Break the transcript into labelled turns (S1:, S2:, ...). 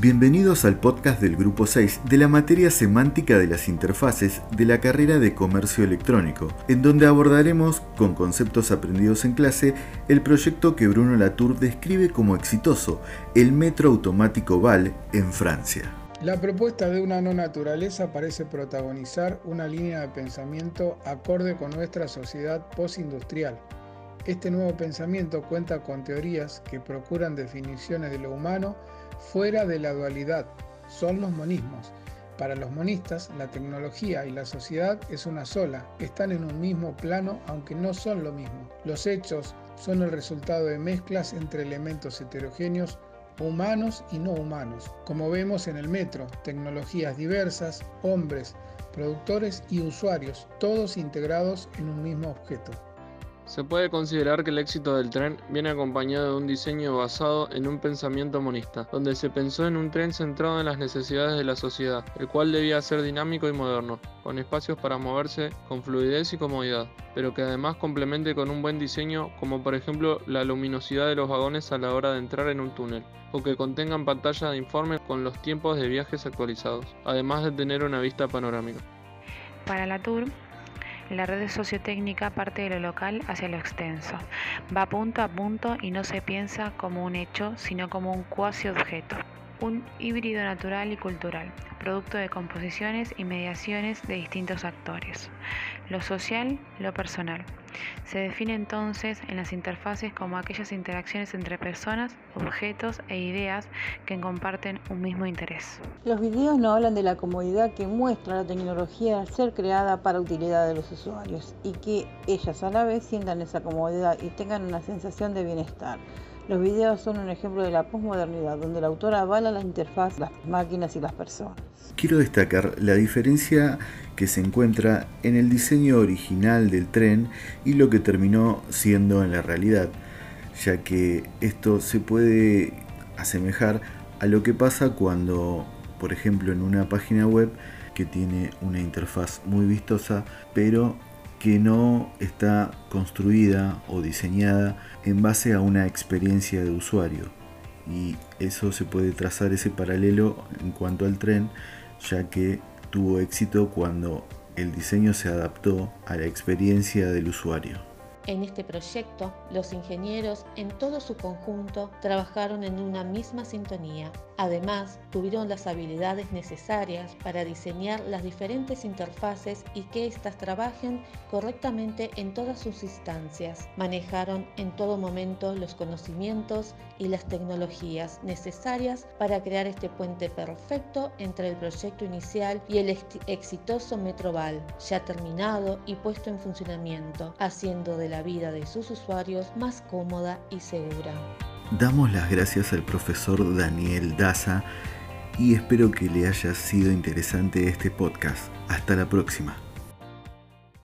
S1: Bienvenidos al podcast del Grupo 6 de la materia semántica de las interfaces de la carrera de Comercio Electrónico, en donde abordaremos, con conceptos aprendidos en clase, el proyecto que Bruno Latour describe como exitoso, el metro automático VAL en Francia.
S2: La propuesta de una no naturaleza parece protagonizar una línea de pensamiento acorde con nuestra sociedad postindustrial. Este nuevo pensamiento cuenta con teorías que procuran definiciones de lo humano fuera de la dualidad, son los monismos. Para los monistas, la tecnología y la sociedad es una sola, están en un mismo plano aunque no son lo mismo. Los hechos son el resultado de mezclas entre elementos heterogéneos humanos y no humanos, como vemos en el metro, tecnologías diversas, hombres, productores y usuarios, todos integrados en un mismo objeto.
S3: Se puede considerar que el éxito del tren viene acompañado de un diseño basado en un pensamiento monista, donde se pensó en un tren centrado en las necesidades de la sociedad, el cual debía ser dinámico y moderno, con espacios para moverse con fluidez y comodidad, pero que además complemente con un buen diseño como por ejemplo la luminosidad de los vagones a la hora de entrar en un túnel, o que contengan pantalla de informe con los tiempos de viajes actualizados, además de tener una vista panorámica.
S4: Para la Tour, la red sociotécnica parte de lo local hacia lo extenso. Va punto a punto y no se piensa como un hecho, sino como un cuasi objeto. Un híbrido natural y cultural, producto de composiciones y mediaciones de distintos actores. Lo social, lo personal. Se define entonces en las interfaces como aquellas interacciones entre personas, objetos e ideas que comparten un mismo interés.
S5: Los videos no hablan de la comodidad que muestra la tecnología al ser creada para utilidad de los usuarios y que ellas a la vez sientan esa comodidad y tengan una sensación de bienestar. Los videos son un ejemplo de la posmodernidad, donde el autor avala la interfaz, las máquinas y las personas.
S1: Quiero destacar la diferencia que se encuentra en el diseño original del tren y lo que terminó siendo en la realidad, ya que esto se puede asemejar a lo que pasa cuando, por ejemplo, en una página web que tiene una interfaz muy vistosa, pero que no está construida o diseñada en base a una experiencia de usuario. Y eso se puede trazar ese paralelo en cuanto al tren, ya que tuvo éxito cuando el diseño se adaptó a la experiencia del usuario.
S6: En este proyecto, los ingenieros en todo su conjunto trabajaron en una misma sintonía. Además, tuvieron las habilidades necesarias para diseñar las diferentes interfaces y que éstas trabajen correctamente en todas sus instancias. Manejaron en todo momento los conocimientos y las tecnologías necesarias para crear este puente perfecto entre el proyecto inicial y el exitoso Metroval, ya terminado y puesto en funcionamiento, haciendo de la vida de sus usuarios más cómoda y segura.
S1: Damos las gracias al profesor Daniel Daza y espero que le haya sido interesante este podcast. Hasta la próxima.